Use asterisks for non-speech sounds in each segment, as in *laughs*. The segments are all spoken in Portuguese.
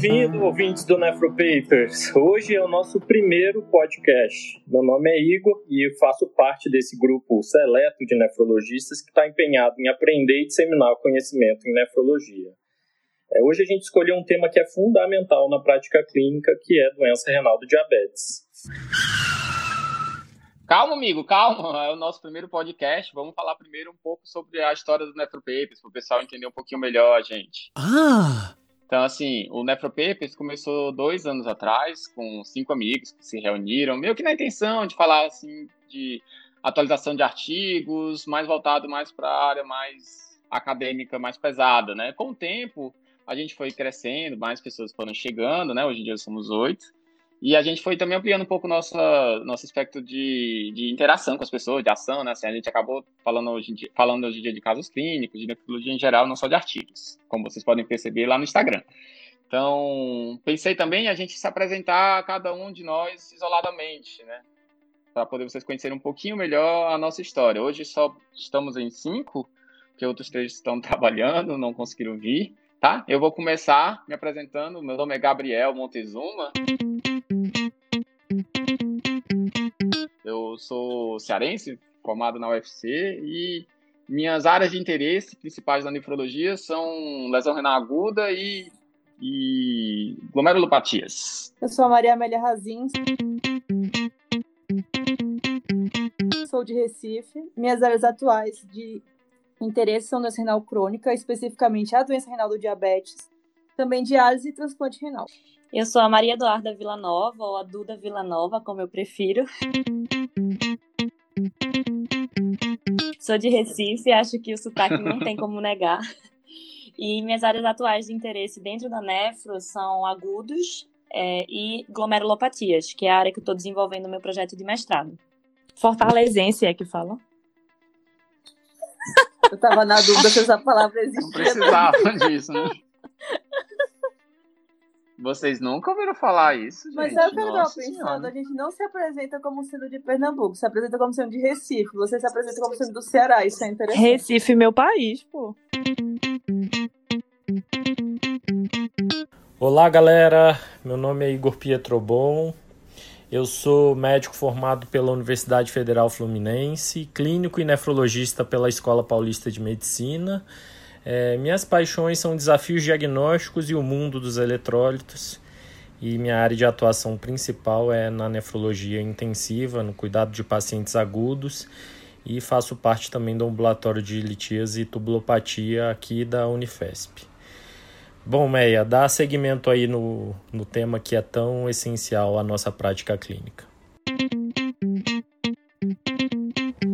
Bem-vindo, ouvintes do Nefropapers. Hoje é o nosso primeiro podcast. Meu nome é Igor e eu faço parte desse grupo seleto de nefrologistas que está empenhado em aprender e disseminar o conhecimento em nefrologia. É, hoje a gente escolheu um tema que é fundamental na prática clínica, que é doença renal do diabetes. Calma, amigo, calma. É o nosso primeiro podcast. Vamos falar primeiro um pouco sobre a história do Nefropapers, para o pessoal entender um pouquinho melhor a gente. Ah! Então, assim, o Nefropapers começou dois anos atrás, com cinco amigos que se reuniram, meio que na intenção de falar, assim, de atualização de artigos, mais voltado mais para a área mais acadêmica, mais pesada, né? Com o tempo, a gente foi crescendo, mais pessoas foram chegando, né? Hoje em dia somos oito. E a gente foi também ampliando um pouco nossa, nosso aspecto de, de interação com as pessoas, de ação, né? Assim, a gente acabou falando hoje, em dia, falando hoje em dia de casos clínicos, de nefrologia em geral, não só de artigos, como vocês podem perceber lá no Instagram. Então, pensei também a gente se apresentar cada um de nós isoladamente, né? Para poder vocês conhecerem um pouquinho melhor a nossa história. Hoje só estamos em cinco, que outros três estão *laughs* trabalhando, não conseguiram vir, tá? Eu vou começar me apresentando. Meu nome é Gabriel Montezuma. Eu sou cearense, formado na UFC, e minhas áreas de interesse principais na nefrologia são lesão renal aguda e, e glomerulopatias. Eu sou a Maria Amélia Razins. Sou de Recife. Minhas áreas atuais de interesse são doença renal crônica, especificamente a doença renal do diabetes, também diálise e transplante renal. Eu sou a Maria Eduarda Villanova, ou a Duda Villanova, como eu prefiro. Sou de Recife, acho que o sotaque não tem como negar. E minhas áreas atuais de interesse dentro da nefro são agudos é, e glomerulopatias, que é a área que eu estou desenvolvendo no meu projeto de mestrado. Fortalezense é que fala. Eu estava na dúvida se essa palavra existia. Não precisava disso, né? Vocês nunca ouviram falar isso, gente? Mas sabe o que eu tava pensando? A gente não se apresenta como sendo de Pernambuco, se apresenta como sendo de Recife. Você se apresenta como sendo do Ceará, isso é interessante. Recife, meu país, pô. Olá, galera. Meu nome é Igor Pietrobon. Eu sou médico formado pela Universidade Federal Fluminense, clínico e nefrologista pela Escola Paulista de Medicina. É, minhas paixões são desafios diagnósticos e o mundo dos eletrólitos. E minha área de atuação principal é na nefrologia intensiva, no cuidado de pacientes agudos. E faço parte também do ambulatório de litíase e tubulopatia aqui da Unifesp. Bom, Meia, dá seguimento aí no, no tema que é tão essencial à nossa prática clínica.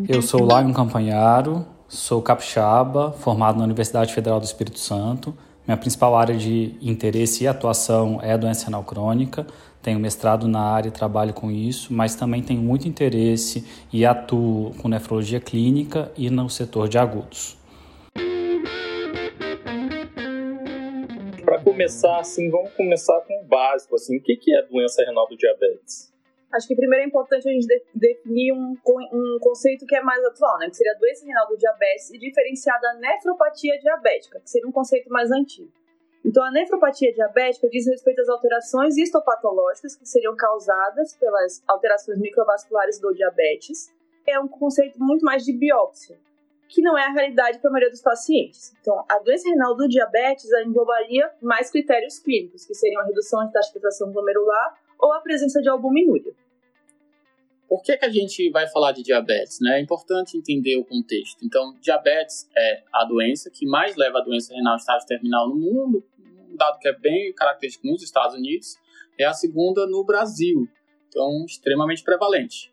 Eu sou Lion Campanharo, sou capixaba, formado na Universidade Federal do Espírito Santo. Minha principal área de interesse e atuação é a doença renal crônica. Tenho mestrado na área e trabalho com isso, mas também tenho muito interesse e atuo com nefrologia clínica e no setor de agudos. Para começar, assim, vamos começar com o básico, assim, o que é doença renal do diabetes? Acho que primeiro é importante a gente de- definir um, um conceito que é mais atual, né? Que seria a doença renal do diabetes e diferenciar da nefropatia diabética, que seria um conceito mais antigo. Então, a nefropatia diabética diz respeito às alterações histopatológicas que seriam causadas pelas alterações microvasculares do diabetes. É um conceito muito mais de biópsia, que não é a realidade para a maioria dos pacientes. Então, a doença renal do diabetes englobaria mais critérios clínicos, que seriam a redução de taxa de filtração glomerular ou a presença de albuminúria. Por que, que a gente vai falar de diabetes? Né? É importante entender o contexto. Então, diabetes é a doença que mais leva a doença renal estágio terminal no mundo, um dado que é bem característico nos Estados Unidos, é a segunda no Brasil, então extremamente prevalente.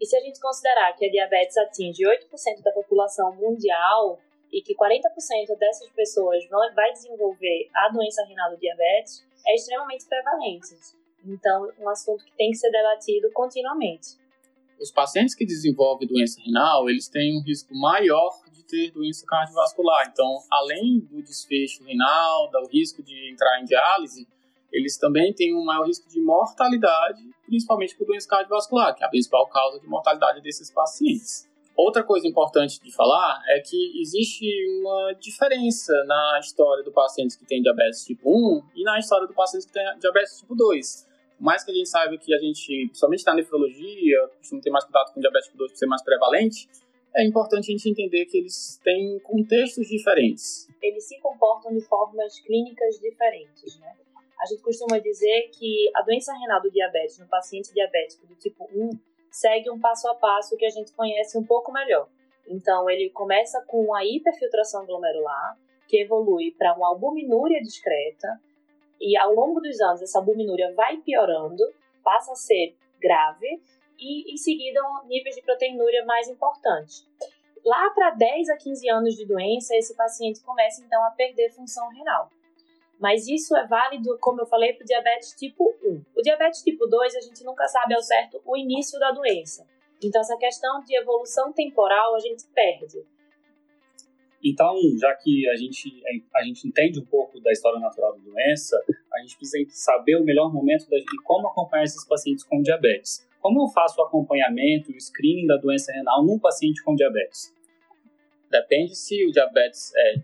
E se a gente considerar que a diabetes atinge 8% da população mundial e que 40% dessas pessoas vão, vai desenvolver a doença renal do diabetes, é extremamente prevalente. Então, um assunto que tem que ser debatido continuamente. Os pacientes que desenvolvem doença renal, eles têm um risco maior de ter doença cardiovascular. Então, além do desfecho renal, do risco de entrar em diálise, eles também têm um maior risco de mortalidade, principalmente por doença cardiovascular, que é a principal causa de mortalidade desses pacientes. Outra coisa importante de falar é que existe uma diferença na história do paciente que tem diabetes tipo 1 e na história do paciente que tem diabetes tipo 2. Mais que a gente saiba que a gente, somente na nefrologia, costuma ter mais contato com diabetes tipo 2 por ser mais prevalente, é importante a gente entender que eles têm contextos diferentes. Eles se comportam de formas clínicas diferentes, né? A gente costuma dizer que a doença renal do diabetes no paciente diabético do tipo 1 segue um passo a passo que a gente conhece um pouco melhor. Então, ele começa com a hiperfiltração glomerular, que evolui para uma albuminúria discreta, e ao longo dos anos essa albuminúria vai piorando, passa a ser grave, e em seguida níveis de proteinúria mais importantes. Lá para 10 a 15 anos de doença, esse paciente começa então a perder função renal. Mas isso é válido, como eu falei, para o diabetes tipo 1. O diabetes tipo 2, a gente nunca sabe ao certo o início da doença. Então, essa questão de evolução temporal a gente perde. Então, já que a gente, a gente entende um pouco da história natural da doença, a gente precisa saber o melhor momento de como acompanhar esses pacientes com diabetes. Como eu faço o acompanhamento, o screening da doença renal num paciente com diabetes? Depende se o diabetes é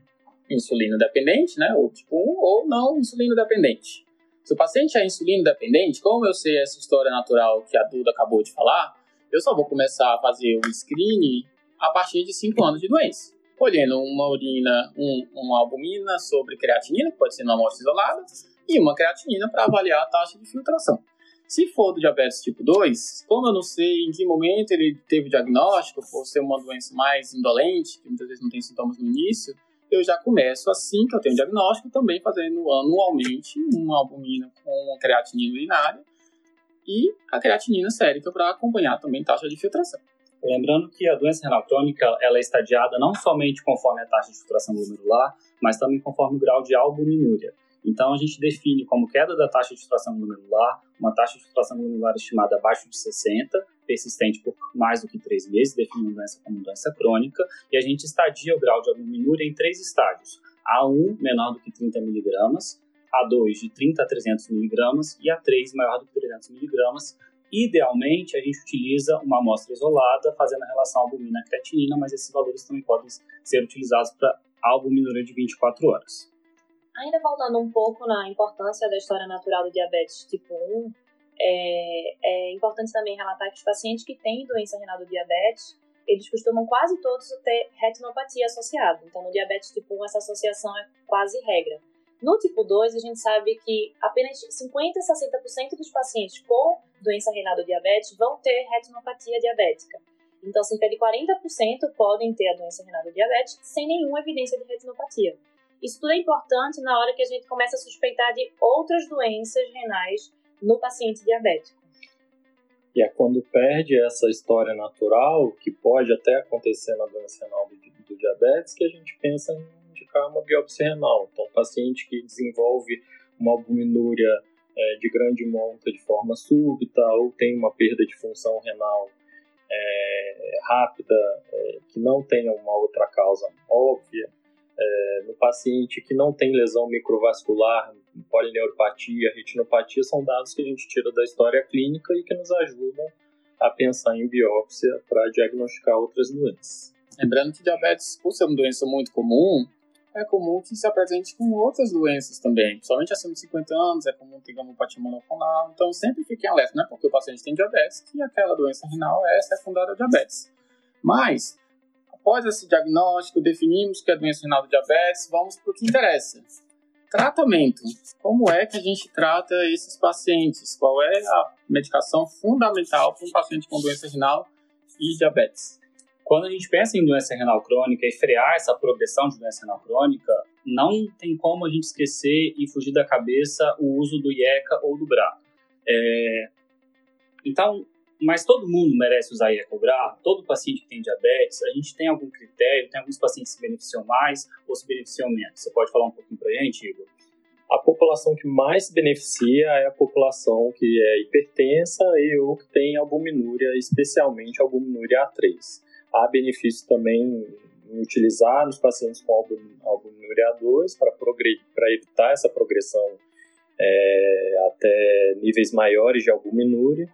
insulino dependente, né, ou tipo 1, ou não insulino dependente. Se o paciente é insulino dependente, como eu sei essa história natural que a Duda acabou de falar, eu só vou começar a fazer o screening a partir de 5 anos de doença. Colhendo uma urina, um, uma albumina sobre creatinina, pode ser numa amostra isolada, e uma creatinina para avaliar a taxa de filtração. Se for do diabetes tipo 2, como eu não sei em que momento ele teve o diagnóstico, por ser uma doença mais indolente, que muitas vezes não tem sintomas no início, eu já começo assim que eu tenho o diagnóstico, também fazendo anualmente uma albumina com creatinina urinária e a creatinina sérica para acompanhar também taxa de filtração. Lembrando que a doença renal crônica ela é estadiada não somente conforme a taxa de filtração glomerular, mas também conforme o grau de albuminúria. Então, a gente define como queda da taxa de filtração glomerular, uma taxa de filtração glomerular estimada abaixo de 60, persistente por mais do que três meses, definindo a doença como doença crônica, e a gente estadia o grau de albuminúria em três estágios. A1, menor do que 30 mg, A2, de 30 a 300 mg, e A3, maior do que 300 mg. Idealmente, a gente utiliza uma amostra isolada, fazendo a relação albumina-creatinina, mas esses valores também podem ser utilizados para albuminúria de 24 horas. Ainda voltando um pouco na importância da história natural do diabetes tipo 1, é, é importante também relatar que os pacientes que têm doença renal do diabetes, eles costumam quase todos ter retinopatia associada. Então, no diabetes tipo 1, essa associação é quase regra. No tipo 2, a gente sabe que apenas 50 a 60% dos pacientes com doença renal do diabetes vão ter retinopatia diabética. Então, cerca de 40% podem ter a doença renal do diabetes sem nenhuma evidência de retinopatia. Isso tudo é importante na hora que a gente começa a suspeitar de outras doenças renais no paciente diabético. E é quando perde essa história natural, que pode até acontecer na doença renal do, do diabetes, que a gente pensa em uma biópsia renal. Então, paciente que desenvolve uma albuminúria é, de grande monta de forma súbita ou tem uma perda de função renal é, rápida, é, que não tenha uma outra causa óbvia, é, no paciente que não tem lesão microvascular, polineuropatia, retinopatia, são dados que a gente tira da história clínica e que nos ajudam a pensar em biópsia para diagnosticar outras doenças. Lembrando que diabetes, por ser uma doença muito comum, é comum que se apresente com outras doenças também. Somente acima de 50 anos é comum ter gamopatia monoclonal. Então sempre fiquem alerta, não é porque o paciente tem diabetes que aquela doença renal é secundária ao diabetes. Mas Após esse diagnóstico, definimos que é doença renal do diabetes, vamos para o que interessa. Tratamento. Como é que a gente trata esses pacientes? Qual é a medicação fundamental para um paciente com doença renal e diabetes? Quando a gente pensa em doença renal crônica e frear essa progressão de doença renal crônica, não tem como a gente esquecer e fugir da cabeça o uso do IECA ou do BRA. É... Então, mas todo mundo merece usar Ecograph, todo paciente que tem diabetes, a gente tem algum critério, tem alguns pacientes que se beneficiam mais ou se beneficiam menos. Você pode falar um pouquinho para a gente, Igor? A população que mais se beneficia é a população que é hipertensa e ou que tem albuminúria, especialmente albuminúria A3. Há benefício também em utilizar nos pacientes com albuminúria A2 para evitar essa progressão é, até níveis maiores de albuminúria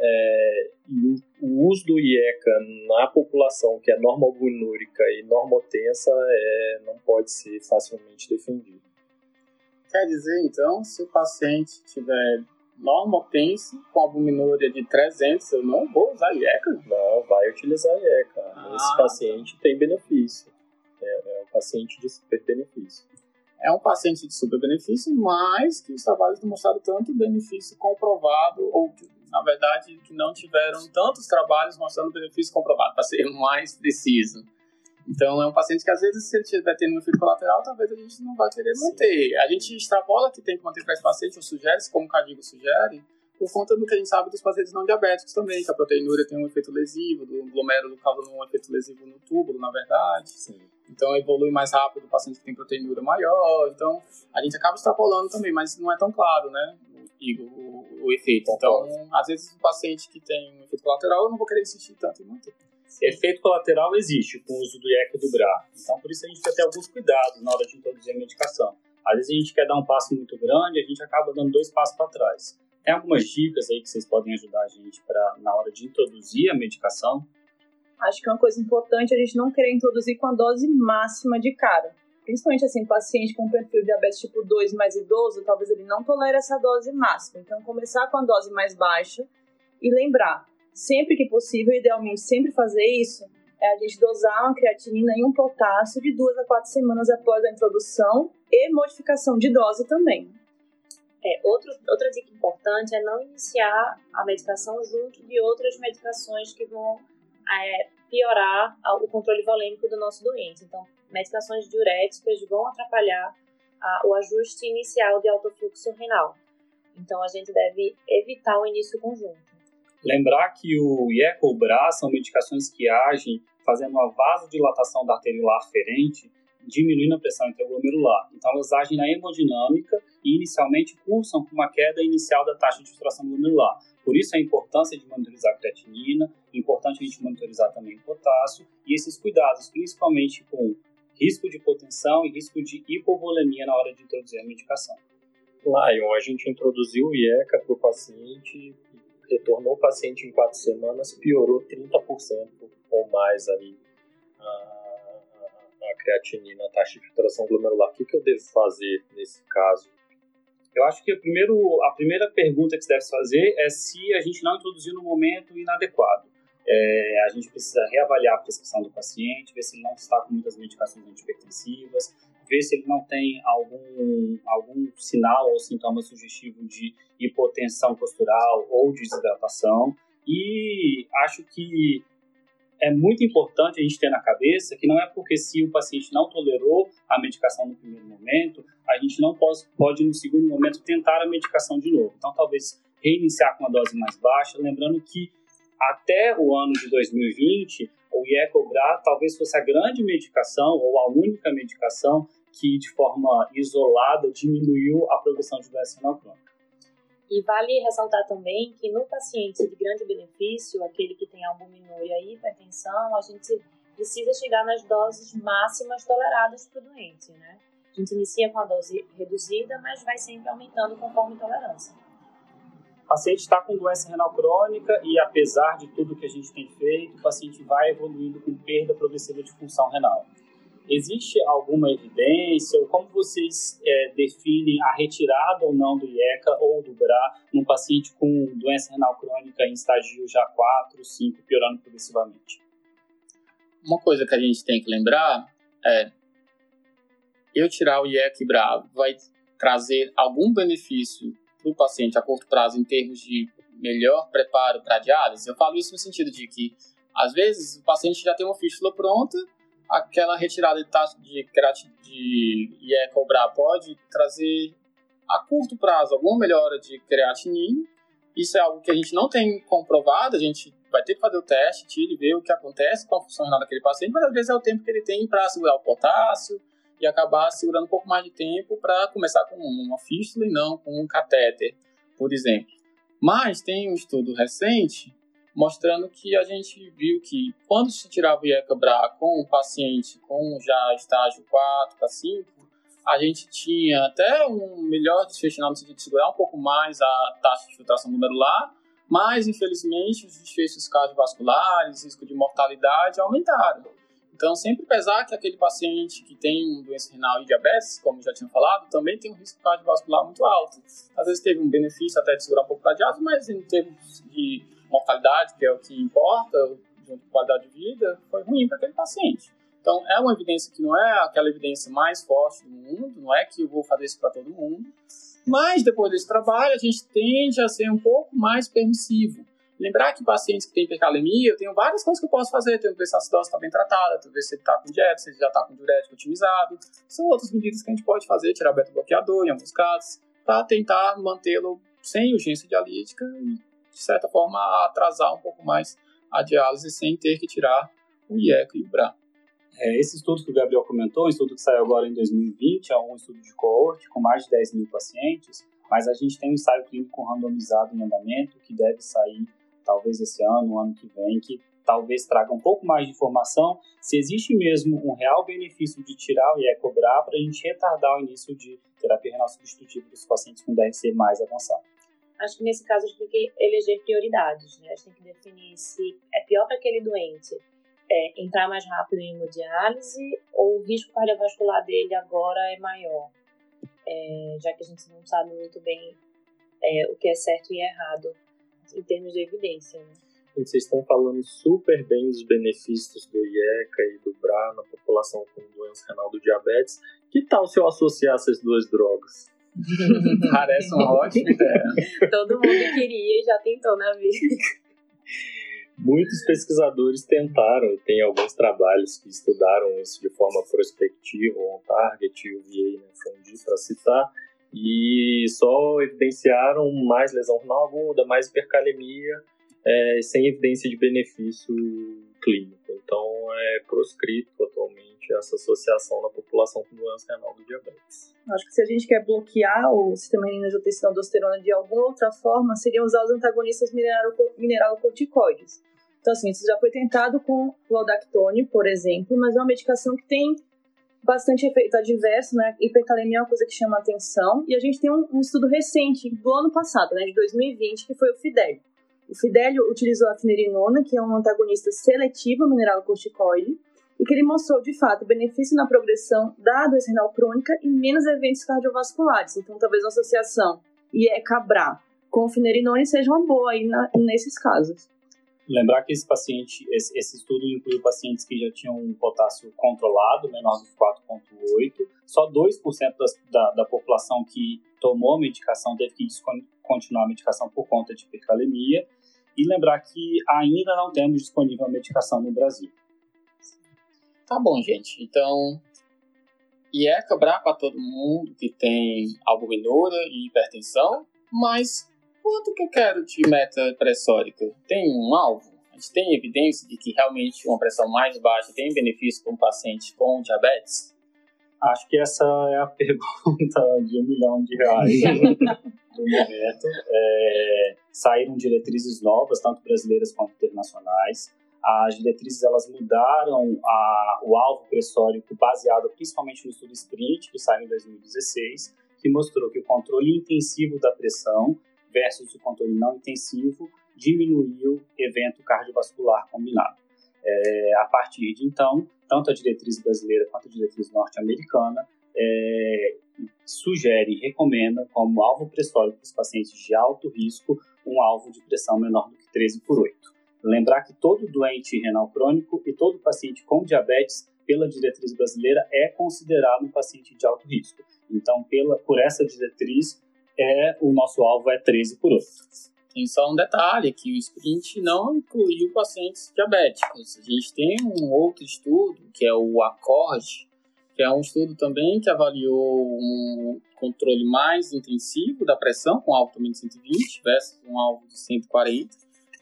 É, e o, uso do IECA na população que é normoalbumínurica e normotensa é, não pode ser facilmente defendido. Quer dizer, então, se o paciente tiver normotenso com albuminúria de 300, eu não vou usar IECA? Não, vai utilizar IECA. Ah. Esse paciente tem benefício. É, é um paciente de super benefício é um paciente de super benefício, mas que os trabalhos não mostraram tanto benefício comprovado, ou que, na verdade, que não tiveram tantos trabalhos mostrando benefício comprovado, para ser mais preciso. Então, é um paciente que, às vezes, se ele estiver tendo um efeito colateral, talvez a gente não vai querer manter. A gente extrapola que tem que manter para esse paciente, ou sugere, como o Cadigo sugere, por conta do que a gente sabe dos pacientes não diabéticos também, que a proteinúria tem um efeito lesivo, do glomérulo causa um efeito lesivo no túbulo, na verdade. Sim. Então evolui mais rápido o paciente que tem proteinúria maior. Então a gente acaba extrapolando também, mas não é tão claro, né? Igor, o, o efeito. Então, às vezes o paciente que tem um efeito colateral, eu não vou querer insistir tanto em manter. Efeito colateral existe com o uso do IEC e do BRA. Então, por isso a gente tem que ter alguns cuidados na hora de introduzir a medicação. Às vezes a gente quer dar um passo muito grande, a gente acaba dando dois passos para trás. Tem algumas dicas aí que vocês podem ajudar a gente para na hora de introduzir a medicação? Acho que é uma coisa importante a gente não querer introduzir com a dose máxima de cara. Principalmente assim, paciente com perfil de diabetes tipo 2 mais idoso, talvez ele não tolere essa dose máxima. Então, começar com a dose mais baixa e lembrar, sempre que possível, idealmente sempre fazer isso, é a gente dosar uma creatinina e um potássio de duas a quatro semanas após a introdução e modificação de dose também. É, outro, outra dica importante é não iniciar a medicação junto de outras medicações que vão é, piorar o controle volêmico do nosso doente. Então, medicações diuréticas vão atrapalhar a, o ajuste inicial de alto fluxo renal. Então, a gente deve evitar o início conjunto. Lembrar que o IECA ou BRA são medicações que agem fazendo uma vasodilatação da arteriolar aferente diminuindo a pressão intraglomerular. Então, elas agem na hemodinâmica e inicialmente cursam com uma queda inicial da taxa de filtração glomerular. Por isso, a importância de monitorizar a creatinina, importante a gente monitorizar também o potássio e esses cuidados, principalmente com risco de hipotensão e risco de hipovolemia na hora de introduzir a medicação. Lion, a gente introduziu o IECA para o paciente, retornou o paciente em quatro semanas, piorou 30% ou mais aí a creatinina, a taxa de filtração glomerular. O que, que eu devo fazer nesse caso? Eu acho que primeiro, a primeira pergunta que se deve fazer é se a gente não introduziu no momento inadequado. É, a gente precisa reavaliar a prescrição do paciente, ver se ele não está com muitas medicações antipertensivas, ver se ele não tem algum, algum sinal ou sintoma sugestivo de hipotensão postural ou de desidratação. E acho que é muito importante a gente ter na cabeça que não é porque se o paciente não tolerou a medicação no primeiro momento, a gente não pode, pode no segundo momento tentar a medicação de novo. Então, talvez reiniciar com uma dose mais baixa, lembrando que até o ano de 2020, o IECOBRA talvez fosse a grande medicação ou a única medicação que, de forma isolada, diminuiu a progressão de doença renal crônica. E vale ressaltar também que no paciente de grande benefício, aquele que tem albuminúria e hipertensão, a gente precisa chegar nas doses máximas toleradas para o doente, né? A gente inicia com a dose reduzida, mas vai sempre aumentando conforme a tolerância. O paciente está com doença renal crônica e, apesar de tudo que a gente tem feito, o paciente vai evoluindo com perda progressiva de função renal. Existe alguma evidência, ou como vocês é, definem a retirada ou não do IECA ou do BRA num paciente com doença renal crônica em estágio já 4, 5, piorando progressivamente? Uma coisa que a gente tem que lembrar é eu tirar o IECA e BRA vai trazer algum benefício para o paciente a curto prazo em termos de melhor preparo para diálise? Eu falo isso no sentido de que, às vezes, o paciente já tem uma fístula pronta aquela retirada de taxa de, de IE cobrar pode trazer a curto prazo alguma melhora de creatinina. Isso é algo que a gente não tem comprovado, a gente vai ter que fazer o teste, tira e ver o que acontece com a função renal daquele paciente, mas às vezes é o tempo que ele tem para segurar o potássio e acabar segurando um pouco mais de tempo para começar com uma fístula e não com um catéter, por exemplo. Mas tem um estudo recente mostrando que a gente viu que quando se tirava o IECA-BRA com um paciente com já estágio 4 para 5, a gente tinha até um melhor desfecho no sentido de segurar um pouco mais a taxa de filtração glomerular, Mas, infelizmente, os desfechos cardiovasculares, risco de mortalidade aumentaram. Então, sempre pesar que aquele paciente que tem doença renal e diabetes, como já tinha falado, também tem um risco cardiovascular muito alto. Às vezes teve um benefício até de segurar um pouco o diálise, mas em termos de mortalidade, que é o que importa, junto com qualidade de vida, foi ruim para aquele paciente. Então, é uma evidência que não é aquela evidência mais forte do mundo, não é que eu vou fazer isso para todo mundo, mas depois desse trabalho, a gente tende a ser um pouco mais permissivo. Lembrar que pacientes que têm hipercalemia, eu tenho várias coisas que eu posso fazer. Tenho que ver se a acidose está bem tratada, ver se ele está com dieta, se ele já está com diurético otimizado. São outras medidas que a gente pode fazer, tirar beta-bloqueador em alguns casos, para tentar mantê-lo sem urgência dialítica e, de certa forma, atrasar um pouco mais a diálise sem ter que tirar o IECA e o BRA. É, esse estudo que o Gabriel comentou, um estudo que saiu agora em 2020, é um estudo de coorte com mais de 10 mil pacientes, mas a gente tem um ensaio clínico randomizado em andamento que deve sair talvez esse ano, ano que vem, que talvez traga um pouco mais de informação se existe mesmo um real benefício de tirar o IE cobrar para a gente retardar o início de terapia renal substitutiva dos pacientes com DRC mais avançado. Acho que nesse caso a gente tem que eleger prioridades, né? A gente tem que definir se é pior para aquele doente é, entrar mais rápido em hemodiálise ou o risco cardiovascular dele agora é maior, é, já que a gente não sabe muito bem é, o que é certo e errado em termos de evidência. Né? Vocês estão falando super bem dos benefícios do IECA e do BRA na população com doença renal do diabetes. Que tal se eu associar essas duas drogas? *laughs* Parece uma ótima ideia. Todo mundo queria e já tentou na vida. Muitos pesquisadores tentaram, e tem alguns trabalhos que estudaram isso de forma prospectiva, on target, UVA, né, Fundi, para citar, e só evidenciaram mais lesão renal aguda, mais hipercalemia, é, sem evidência de benefício clínico. Então, é proscrito atualmente essa associação na população com doença renal do diabetes. Acho que se a gente quer bloquear o sistema renina-angiotensina aldosterona de alguma outra forma, seria usar os antagonistas mineralocorticoides. Então, assim, isso já foi tentado com o aldactone, por exemplo, mas é uma medicação que tem bastante efeito adverso, né? Hipercalemia é uma coisa que chama atenção. E a gente tem um, um estudo recente do ano passado, né, de 2020, que foi o Fidelio. O Fidelio utilizou a finerinona, que é um antagonista seletivo mineral corticoide, e que ele mostrou, de fato, benefício na progressão da doença renal crônica e menos eventos cardiovasculares. Então, talvez a associação IECA-BRA com finerinone seja uma boa aí na, nesses casos. Lembrar que esse paciente, esse, esse estudo incluiu pacientes que já tinham um potássio controlado, menor que 4,8. Só 2% das, da, da população que tomou a medicação teve que descontinuar a medicação por conta de hipercalemia. E lembrar que ainda não temos disponível a medicação no Brasil. Tá bom, gente. Então, e é cobrar para todo mundo que tem albuminura e hipertensão, mas quanto que eu quero de meta pressórica? Tem um alvo? A gente tem evidência de que realmente uma pressão mais baixa tem benefício para um paciente com diabetes? Acho que essa é a *laughs* pergunta de um milhão de reais *laughs* do momento. É, saíram diretrizes novas, tanto brasileiras quanto internacionais. As diretrizes elas mudaram a, o alvo pressórico baseado principalmente no estudo SPRINT, que saiu em 2016, que mostrou que o controle intensivo da pressão versus o controle não intensivo diminuiu evento cardiovascular combinado. É, a partir de então, tanto a diretriz brasileira quanto a diretriz norte-americana é, sugere recomenda como alvo pressórico para os pacientes de alto risco um alvo de pressão menor do que 13 por 8. Lembrar que todo doente renal crônico e todo paciente com diabetes, pela diretriz brasileira, é considerado um paciente de alto risco. Então, pela, por essa diretriz, é o nosso alvo é 13 por 8. Tem só um detalhe, que o sprint não incluiu pacientes diabéticos. A gente tem um outro estudo, que é o ACORD, que é um estudo também que avaliou um controle mais intensivo da pressão, com alvo também de 120 versus um alvo de 140,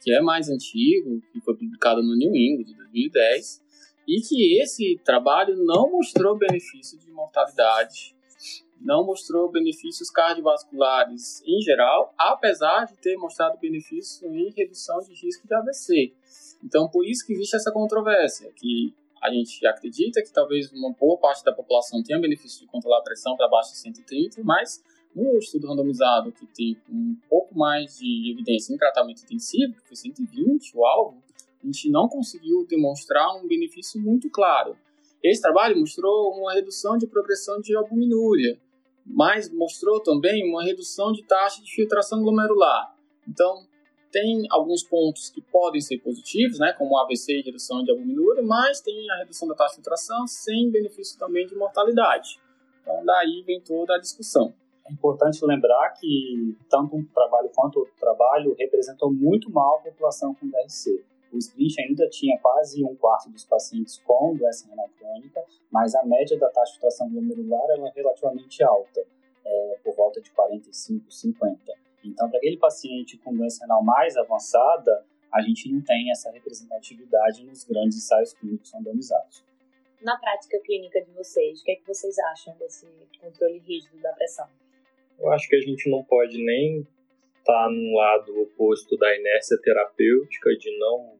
que é mais antigo, que foi publicado no New England, de 2010, e que esse trabalho não mostrou benefício de mortalidade não mostrou benefícios cardiovasculares em geral, apesar de ter mostrado benefício em redução de risco de AVC. Então, por isso que existe essa controvérsia, que a gente acredita que talvez uma boa parte da população tenha benefício de controlar a pressão para abaixo de 130, mas No estudo randomizado, que tem um pouco mais de evidência em tratamento intensivo, que foi 120 o alvo, a gente não conseguiu demonstrar um benefício muito claro. Esse trabalho mostrou uma redução de progressão de albuminúria, mas mostrou também uma redução de taxa de filtração glomerular. Então, tem alguns pontos que podem ser positivos, né, como AVC e redução de albuminúria, mas tem a redução da taxa de filtração sem benefício também de mortalidade. Então, daí vem toda a discussão. É importante lembrar que tanto um trabalho quanto outro trabalho representou muito mal a população com DRC. O sprint ainda tinha quase um quarto dos pacientes com doença renal crônica, mas a média da taxa de filtração glomerular é relativamente alta, é, por volta de 45, 50. Então, para aquele paciente com doença renal mais avançada, a gente não tem essa representatividade nos grandes ensaios clínicos randomizados. Na prática clínica de vocês, o que é que vocês acham desse controle rígido da pressão? Eu acho que a gente não pode nem estar tá no lado oposto da inércia terapêutica, de não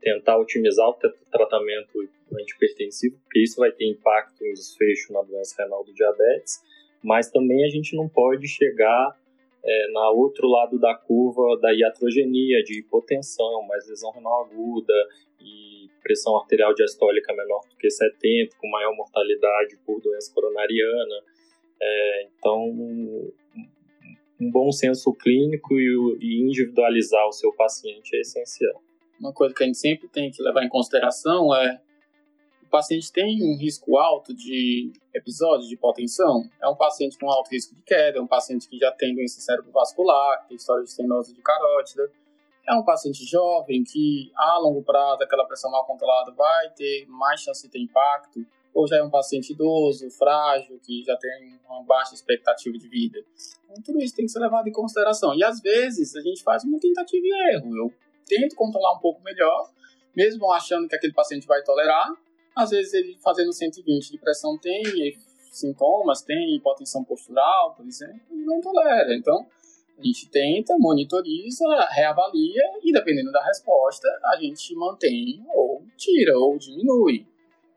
tentar otimizar o tratamento antipertensivo, porque isso vai ter impacto em desfecho na doença renal do diabetes, mas também a gente não pode chegar é, na outro lado da curva da iatrogenia, de hipotensão, mais lesão renal aguda e pressão arterial diastólica menor do que 70, com maior mortalidade por doença coronariana. É, então, um bom senso clínico e, e individualizar o seu paciente é essencial. Uma coisa que a gente sempre tem que levar em consideração é paciente tem um risco alto de episódios de hipotensão, é um paciente com alto risco de queda, é um paciente que já tem doença cerebrovascular, tem história de estenose de carótida, é um paciente jovem que, a longo prazo, aquela pressão mal controlada vai ter mais chance de ter impacto, ou já é um paciente idoso, frágil, que já tem uma baixa expectativa de vida. Então, tudo isso tem que ser levado em consideração. E, às vezes, a gente faz uma tentativa e erro. Eu tento controlar um pouco melhor, mesmo achando que aquele paciente vai tolerar, às vezes ele fazendo 120 de pressão tem sintomas, tem hipotensão postural, por exemplo, e não tolera. Então, a gente tenta, monitoriza, reavalia e dependendo da resposta, a gente mantém ou tira ou diminui.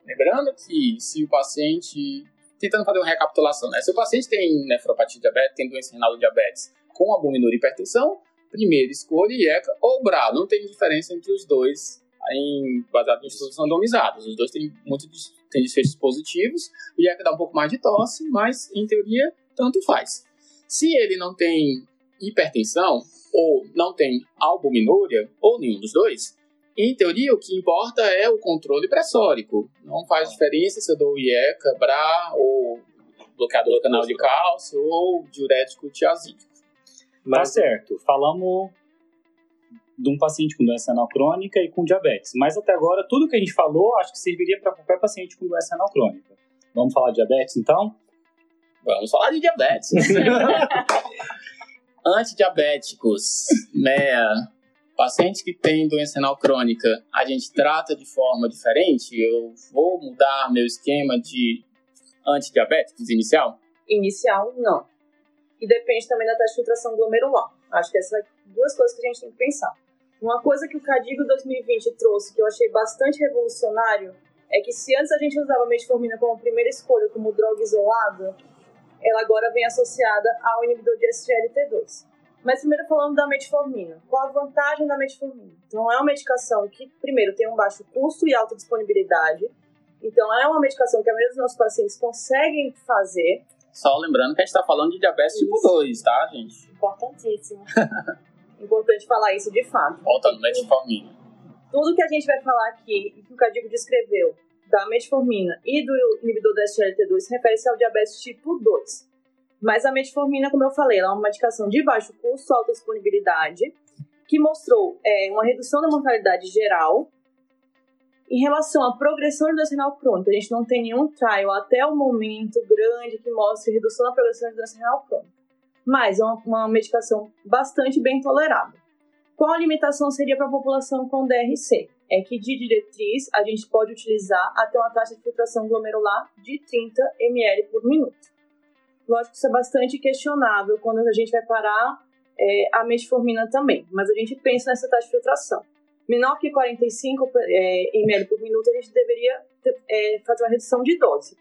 Lembrando que se o paciente, tentando fazer uma recapitulação, né? Se o paciente tem nefropatia diabética, tem doença renal do diabetes com albuminúria e hipertensão, primeira escolha IECA ou BRA, não tem diferença entre os dois em, baseado em estudos randomizados. Os dois têm muito têm desfechos positivos, o IECA dá um pouco mais de tosse, mas em teoria tanto faz. Se ele não tem hipertensão ou não tem albuminúria ou nenhum dos dois, em teoria o que importa é o controle pressórico. Não faz diferença se eu dou IECA, BRA ou bloqueador do canal de cálcio ou diurético tiazídico. Mas tá certo, falamos de um paciente com doença renal crônica e com diabetes. Mas até agora, tudo que a gente falou, acho que serviria para qualquer paciente com doença renal crônica. Vamos falar de diabetes, então? Vamos falar de diabetes. *laughs* Antidiabéticos, né? Paciente que tem doença renal crônica, a gente trata de forma diferente? Eu vou mudar meu esquema de antidiabéticos inicial? Inicial, não. E depende também da taxa de filtração glomerular. Acho que essas são duas coisas que a gente tem que pensar. Uma coisa que o Cadigo 2020 trouxe, que eu achei bastante revolucionário, é que se antes a gente usava a metformina como primeira escolha, como droga isolada, ela agora vem associada ao inibidor de SGLT2. Mas primeiro falando da metformina. Qual a vantagem da metformina? Então é uma medicação que, primeiro, tem um baixo custo e alta disponibilidade. Então é uma medicação que a maioria dos nossos pacientes conseguem fazer. Só lembrando que a gente está falando de diabetes Isso. tipo 2, tá, gente? Importantíssimo. *laughs* Importante falar isso de fato. Volta no metformina. Tudo que a gente vai falar aqui, que o Cadigo descreveu, da metformina e do inibidor da SGLT2, refere-se ao diabetes tipo 2. Mas a metformina, como eu falei, ela é uma medicação de baixo custo, alta disponibilidade, que mostrou é, uma redução da mortalidade geral. Em relação à progressão de doença renal crônica, a gente não tem nenhum trial até o momento grande que mostre redução da progressão de doença renal crônica mas é uma, uma medicação bastante bem tolerada. Qual a limitação seria para a população com DRC? É que de diretriz a gente pode utilizar até uma taxa de filtração glomerular de 30 ml por minuto. Lógico que isso é bastante questionável quando a gente vai parar é, a metformina também, mas a gente pensa nessa taxa de filtração. Menor que 45 é, ml por minuto, a gente deveria é, fazer uma redução de dose.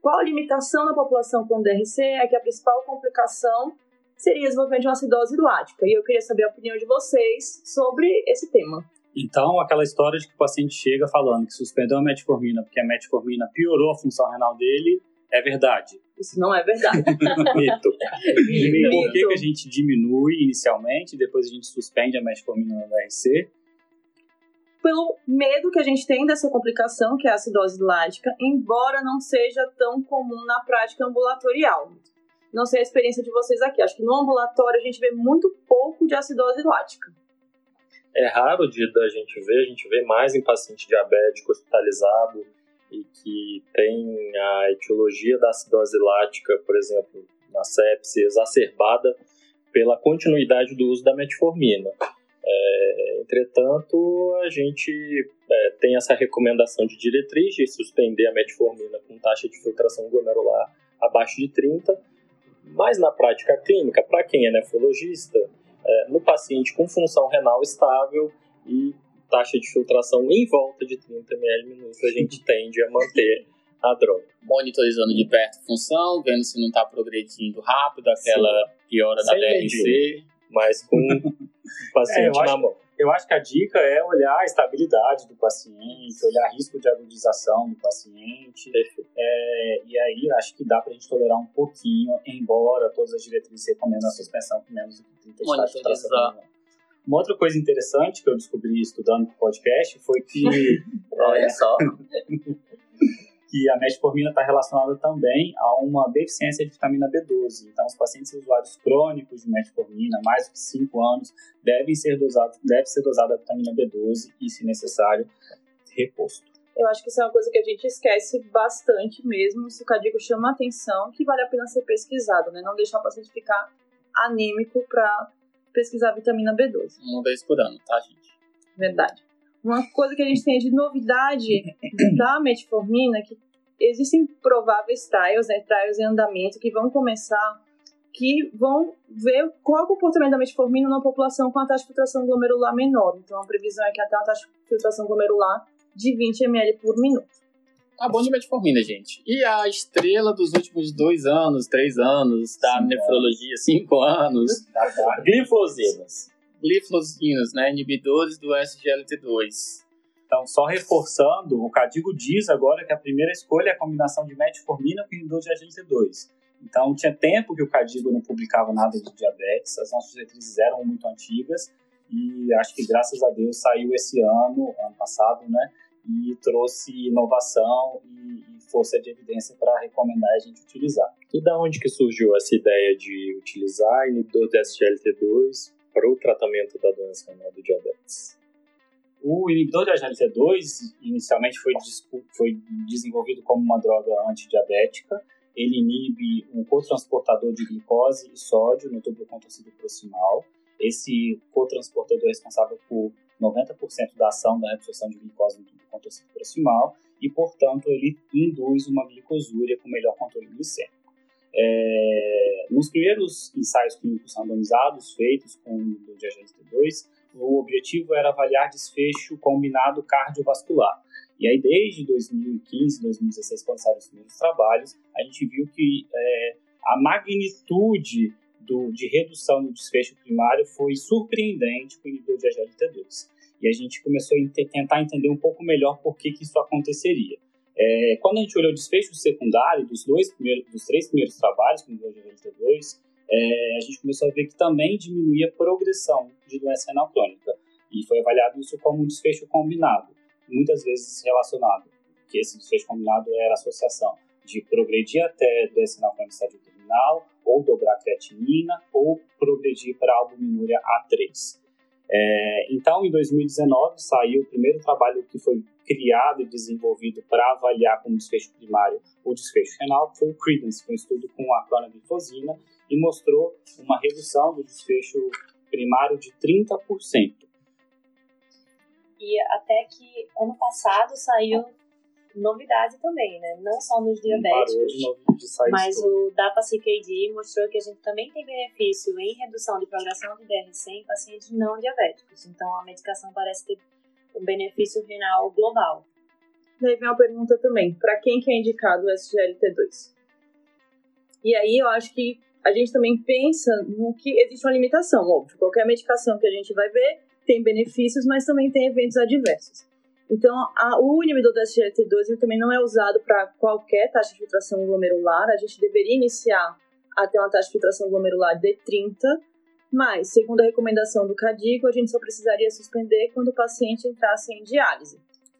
Qual a limitação na população com DRC é que a principal complicação seria o desenvolvimento de uma acidose lática. E eu queria saber a opinião de vocês sobre esse tema. Então, aquela história de que o paciente chega falando que suspendeu a metformina porque a metformina piorou a função renal dele, é verdade. Isso não é verdade. *laughs* Mito. Mito. Por que, que a gente diminui inicialmente e depois a gente suspende a metformina no DRC? Pelo medo que a gente tem dessa complicação, que é a acidose lática, embora não seja tão comum na prática ambulatorial. Não sei a experiência de vocês aqui. Acho que no ambulatório a gente vê muito pouco de acidose lática. É raro de da gente ver, a gente vê mais em paciente diabético hospitalizado e que tem a etiologia da acidose lática, por exemplo, na sepse exacerbada pela continuidade do uso da metformina. É, entretanto, a gente é, tem essa recomendação de diretriz de suspender a metformina com taxa de filtração glomerular abaixo de 30, mas na prática clínica, para quem é nefrologista, é, no paciente com função renal estável e taxa de filtração em volta de 30 ml minuto, a gente *laughs* tende a manter a droga. Monitorizando de perto a função, vendo se não está progredindo rápido, aquela Sim. piora da DRC. mas com *laughs* paciente é, na mão. Eu acho que a dica é olhar a estabilidade do paciente, olhar risco de agudização do paciente. É, e aí acho que dá para a gente tolerar um pouquinho, embora todas as diretrizes recomendam a suspensão com menos que 30 dias de tração. Uma outra coisa interessante que eu descobri estudando o podcast foi que. *laughs* Olha só. *laughs* que a metformina está relacionada também a uma deficiência de vitamina B12. Então, os pacientes usuários crônicos de metformina, mais de 5 anos, devem ser dosados, deve ser dosada a vitamina B12 e, se necessário, reposto. Eu acho que isso é uma coisa que a gente esquece bastante mesmo. Se o cadigo chama atenção, que vale a pena ser pesquisado, né? Não deixar o paciente ficar anêmico para pesquisar vitamina B12. Uma vez por ano, tá, gente? Verdade. Uma coisa que a gente tem de novidade da metformina é que existem prováveis trials, né, trials em andamento, que vão começar, que vão ver qual é o comportamento da metformina na população com a taxa de filtração glomerular menor. Então, a previsão é que até uma taxa de filtração glomerular de 20 ml por minuto. Tá bom de metformina, gente. E a estrela dos últimos dois anos, três anos, da Sim, nefrologia, cinco anos? Glifosinas glifosinas, né, inibidores do SGLT2. Então, só reforçando, o Cadigo diz agora que a primeira escolha é a combinação de metformina com inibidor de SGLT2. Então, tinha tempo que o Cadigo não publicava nada de diabetes, as nossas diretrizes eram muito antigas, e acho que graças a Deus saiu esse ano, ano passado, né, e trouxe inovação e, e força de evidência para recomendar a gente utilizar. E da onde que surgiu essa ideia de utilizar inibidor de SGLT2 para o tratamento da doença renal do diabetes? O inibidor de AGLT2 inicialmente foi, foi desenvolvido como uma droga antidiabética. Ele inibe um cotransportador de glicose e sódio no tubo contorcido proximal. Esse cotransportador é responsável por 90% da ação da reabsorção de glicose no tubo contorcido proximal e, portanto, ele induz uma glicosúria com melhor controle glicêmico. É, nos primeiros ensaios clínicos randomizados feitos com o DGST2, o objetivo era avaliar desfecho combinado cardiovascular. E aí, desde 2015, 2016, quando saíram os primeiros trabalhos, a gente viu que é, a magnitude do, de redução do desfecho primário foi surpreendente com o inibidor de AGLT2. E a gente começou a tentar entender um pouco melhor por que, que isso aconteceria. É, quando a gente olhou o desfecho secundário dos, dois primeiros, dos três primeiros trabalhos com o GLT2, é, a gente começou a ver que também diminuía a progressão de doença renal crônica. E foi avaliado isso como um desfecho combinado, muitas vezes relacionado, que esse desfecho combinado era a associação de progredir até doença renal crônica estádio terminal, ou dobrar a creatinina, ou progredir para a albuminúria A3. É, então, em 2019, saiu o primeiro trabalho que foi criado e desenvolvido para avaliar como desfecho primário o desfecho renal, que foi o CREDENCE, foi um estudo com a clonazepam e mostrou uma redução do desfecho primário de 30%. E até que ano passado saiu novidade também, né? Não só nos diabéticos, mas o DAPA-CKD mostrou que a gente também tem benefício em redução de progressão de DRC em pacientes não diabéticos. Então, a medicação parece ter um benefício renal global. Daí vem uma pergunta também, para quem que é indicado o SGLT2? E aí eu acho que a gente também pensa no que existe uma limitação, óbvio. Qualquer medicação que a gente vai ver tem benefícios, mas também tem eventos adversos. Então, a, o inibidor do SGLT2 também não é usado para qualquer taxa de filtração glomerular. A gente deveria iniciar até uma taxa de filtração glomerular de 30, mas, segundo a recomendação do CADIGO, a gente só precisaria suspender quando o paciente entrasse em diálise.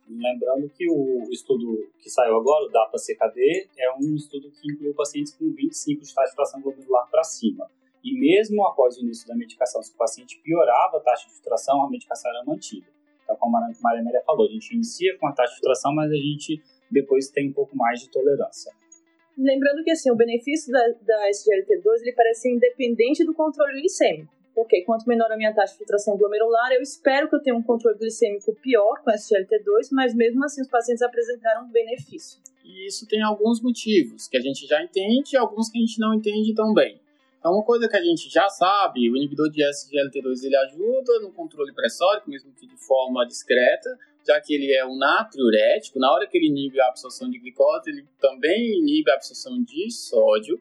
Lembrando que o estudo que saiu agora, o DAPA-CKD, é um estudo que incluiu pacientes com 25 de taxa de filtração glomerular para cima. E mesmo após o início da medicação, se o paciente piorava a taxa de filtração, a medicação era mantida. Então, como a Maria Amélia falou, a gente inicia com a taxa de filtração, mas a gente depois tem um pouco mais de tolerância. Lembrando que assim, o benefício da, da SGLT2 ele parece ser independente do controle glicêmico. Porque quanto menor a minha taxa de filtração glomerular, eu espero que eu tenha um controle glicêmico pior com SGLT2, mas mesmo assim os pacientes apresentaram benefício. E isso tem alguns motivos que a gente já entende e alguns que a gente não entende tão bem. Então, uma coisa que a gente já sabe, o inibidor de SGLT2 ele ajuda no controle pressórico, mesmo que de forma discreta, já que ele é um natriurético, na hora que ele inibe a absorção de glicose, ele também inibe a absorção de sódio.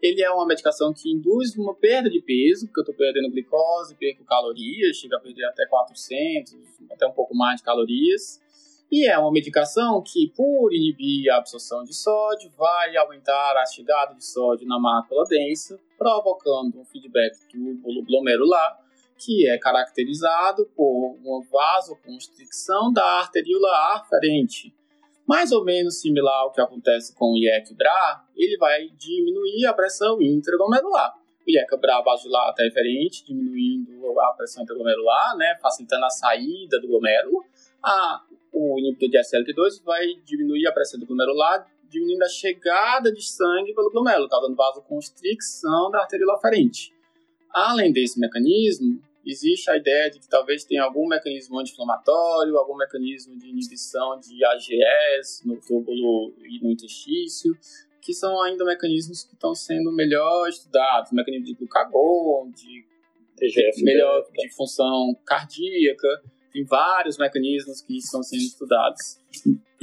Ele é uma medicação que induz uma perda de peso, porque eu estou perdendo glicose, perco calorias, chega a perder até 400, até um pouco mais de calorias. E é uma medicação que, por inibir a absorção de sódio, vai aumentar a chegada de sódio na mácula densa, provocando um feedback túbulo glomerular, que é caracterizado por uma vasoconstricção da arteríola aferente. Mais ou menos similar ao que acontece com o IEC-BRA, ele vai diminuir a pressão intraglomerular. O IEC-BRA vasodilata é referente, diminuindo a pressão intraglomerular, né, facilitando a saída do glomérulo. A, o inibidor de SLT2 vai diminuir a pressão do glomerular, diminuindo a chegada de sangue pelo glomérulo, causando vasoconstricção da arteríola aferente. Além desse mecanismo, existe a ideia de que talvez tenha algum mecanismo anti-inflamatório, algum mecanismo de inibição de AGS no túbulo e no interstício, que são ainda mecanismos que estão sendo melhor estudados, mecanismo de glucagon, de TGF melhor de função cardíaca, tem vários mecanismos que estão sendo estudados.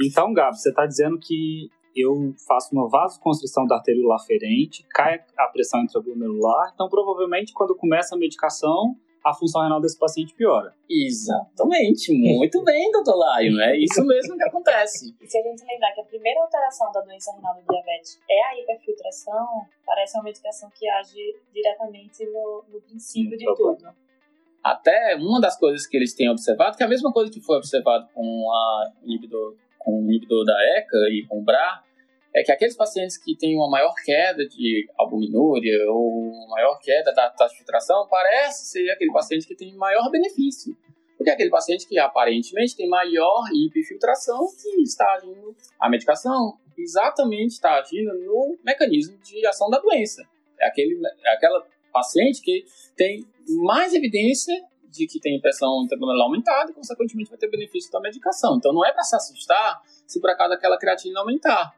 Então, Gabi, você está dizendo que eu faço uma vasoconstrição da arteríola aferente, cai a pressão intraglomerular, então provavelmente quando começa a medicação, a função renal desse paciente piora. Exatamente, muito *laughs* bem, doutor Laio, é isso mesmo que acontece. E se a gente lembrar que a primeira alteração da doença renal do diabetes é a hiperfiltração, parece uma medicação que age diretamente no, no princípio de tudo. Até uma das coisas que eles têm observado, que é a mesma coisa que foi observado com a inibidor com o inibidor da ECA e com o BRA, é que aqueles pacientes que têm uma maior queda de albuminúria ou maior queda da taxa de filtração parece ser aquele paciente que tem maior benefício. Porque é aquele paciente que aparentemente tem maior hiperfiltração que está agindo, a medicação exatamente está agindo no mecanismo de ação da doença. É, aquele, é aquela paciente que tem mais evidência de que tem pressão intraglomerular aumentada e, consequentemente, vai ter benefício da medicação. Então, não é para se assustar se por acaso aquela creatina aumentar.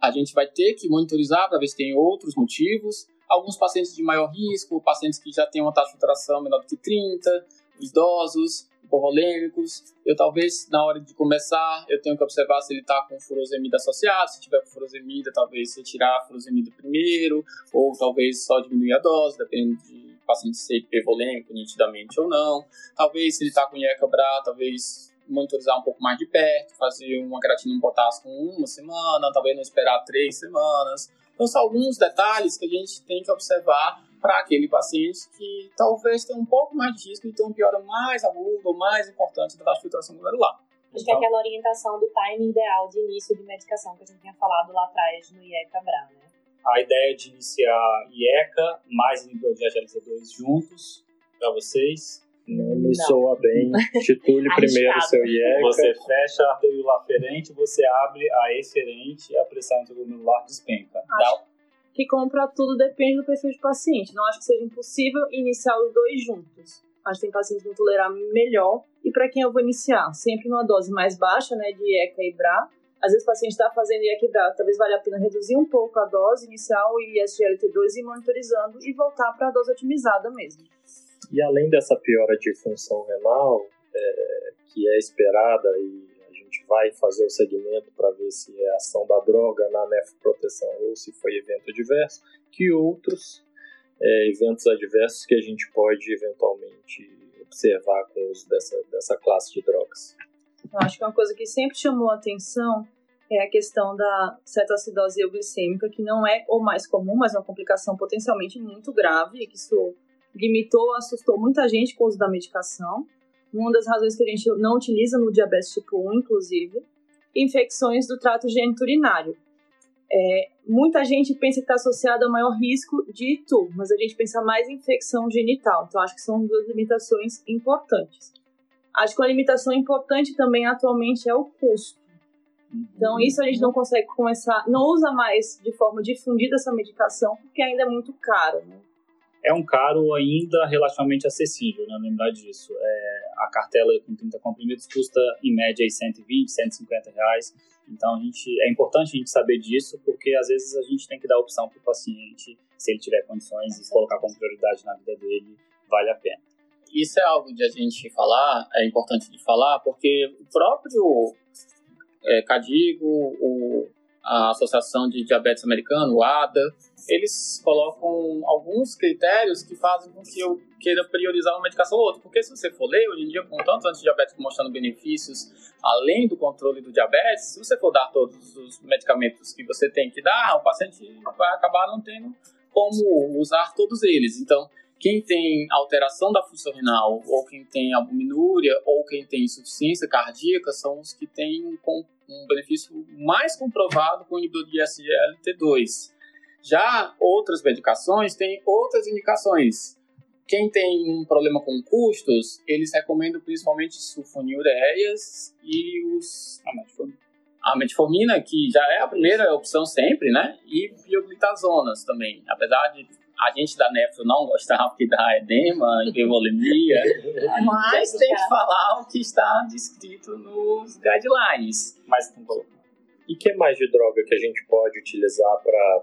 A, a gente vai ter que monitorizar para ver se tem outros motivos. Alguns pacientes de maior risco, pacientes que já têm uma taxa de filtração menor do que 30, idosos, hipovolêmicos. Eu talvez, na hora de começar, eu tenho que observar se ele está com furosemida associado. Se tiver com furosemida, talvez retirar a furosemida primeiro, ou talvez só diminuir a dose, dependendo de paciente ser hipervolêmico nitidamente ou não. Talvez, se ele está com IECA-BRA, talvez monitorizar um pouco mais de perto, fazer uma creatina um potássio com uma semana, talvez não esperar três semanas. Então, são alguns detalhes que a gente tem que observar para aquele paciente que talvez tenha um pouco mais de risco de ter um piora mais agudo ou mais importante da filtração glomerular. Acho que é aquela orientação do time ideal de início de medicação que a gente tinha falado lá atrás no IECA-BRA, né? a ideia de iniciar IECA mais inibidor de AGLT2 juntos para vocês. Não me não. soa bem. Titule *laughs* primeiro seu IECA. Você fecha a arteríola aferente, você abre a eferente e a pressão intraglomerular despenca. Acho que como para tudo depende do perfil de paciente. Não acho que seja impossível iniciar os dois juntos. Acho que tem pacientes que vão tolerar melhor. E para quem eu vou iniciar? Sempre numa dose mais baixa, né, de IECA e BRA, às vezes o paciente está fazendo IEC-BRA, talvez valha a pena reduzir um pouco a dose inicial e SGLT2 e monitorizando e voltar para a dose otimizada mesmo. E além dessa piora de função renal, é, que é esperada e vai fazer o segmento para ver se é ação da droga na nefroproteção ou se foi evento adverso, que outros é, eventos adversos que a gente pode eventualmente observar com o uso dessa, dessa classe de drogas. Eu acho que uma coisa que sempre chamou a atenção é a questão da cetoacidose euglicêmica, que não é o mais comum, mas é uma complicação potencialmente muito grave, e que isso limitou, assustou muita gente com o uso da medicação. Uma das razões que a gente não utiliza no diabetes tipo 1, inclusive, infecções do trato geniturinário. É, muita gente pensa que está associado ao maior risco de ITU, mas a gente pensa mais em infecção genital. Então, acho que são duas limitações importantes. Acho que uma limitação importante também atualmente é o custo. Então, isso a gente não consegue começar, não usa mais de forma difundida essa medicação, porque ainda é muito caro. Né? É um caro ainda relativamente acessível, né? lembrar disso. É, a cartela com 30 comprimidos custa, em média, 120, 150 reais. Então, a gente, é importante a gente saber disso, porque às vezes a gente tem que dar opção para o paciente, se ele tiver condições, e colocar como prioridade na vida dele, vale a pena. Isso é algo de a gente falar, é importante de falar, porque o próprio é, CADIGO, o, a Associação de Diabetes Americano, o ADA, eles colocam alguns critérios que fazem com que eu queira priorizar uma medicação ou outra. Porque se você for ler, hoje em dia, com tantos antidiabéticos mostrando benefícios além do controle do diabetes, se você for dar todos os medicamentos que você tem que dar, o paciente vai acabar não tendo como usar todos eles. Então, quem tem alteração da função renal, ou quem tem albuminúria, ou quem tem insuficiência cardíaca, são os que têm um, um benefício mais comprovado com o inibidor de SGLT2. Já outras medicações têm outras indicações. Quem tem um problema com custos, eles recomendam principalmente sulfonilureias e os a metformina. a metformina, que já é a primeira opção sempre, né? E bioglitazonas também. Apesar de a gente da nefro não gostava porque dá edema, hipervolemia, *laughs* mas tem que falar o que está descrito nos guidelines. Mas tem E que mais de droga que a gente pode utilizar para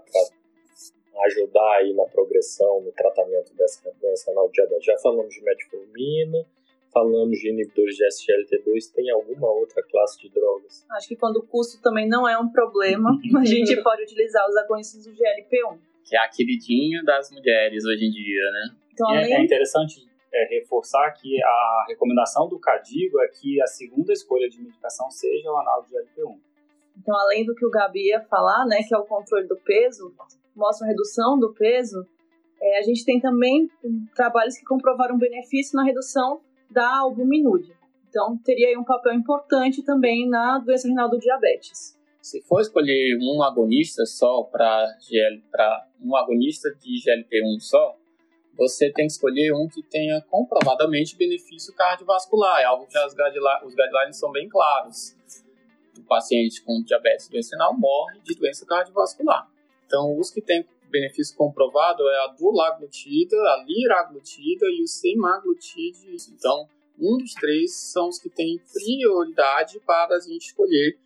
ajudar aí na progressão, no tratamento dessa doença renal diabetes? Já falamos de metformina, falamos de inibidores de SGLT2, tem alguma outra classe de drogas? Acho que quando o custo também não é um problema, *laughs* a gente pode utilizar os agonistas do GLP-1 que é a queridinha das mulheres hoje em dia, né? Então, é, é interessante é, reforçar que a recomendação do CADIGO é que a segunda escolha de medicação seja o análogo de LP1. Então, além do que o Gabi ia falar, né, que é o controle do peso, mostra a redução do peso, é, a gente tem também trabalhos que comprovaram benefício na redução da albuminúria. Então, teria aí um papel importante também na doença renal do diabetes se for escolher um agonista só para um agonista de GLP-1 só, você tem que escolher um que tenha comprovadamente benefício cardiovascular. É algo que guidelines, os guidelines são bem claros. O paciente com diabetes doencinal morre de doença cardiovascular. Então, os que têm benefício comprovado é a dulaglutida, a liraglutida e o semaglutide. Então, um dos três são os que têm prioridade para a gente escolher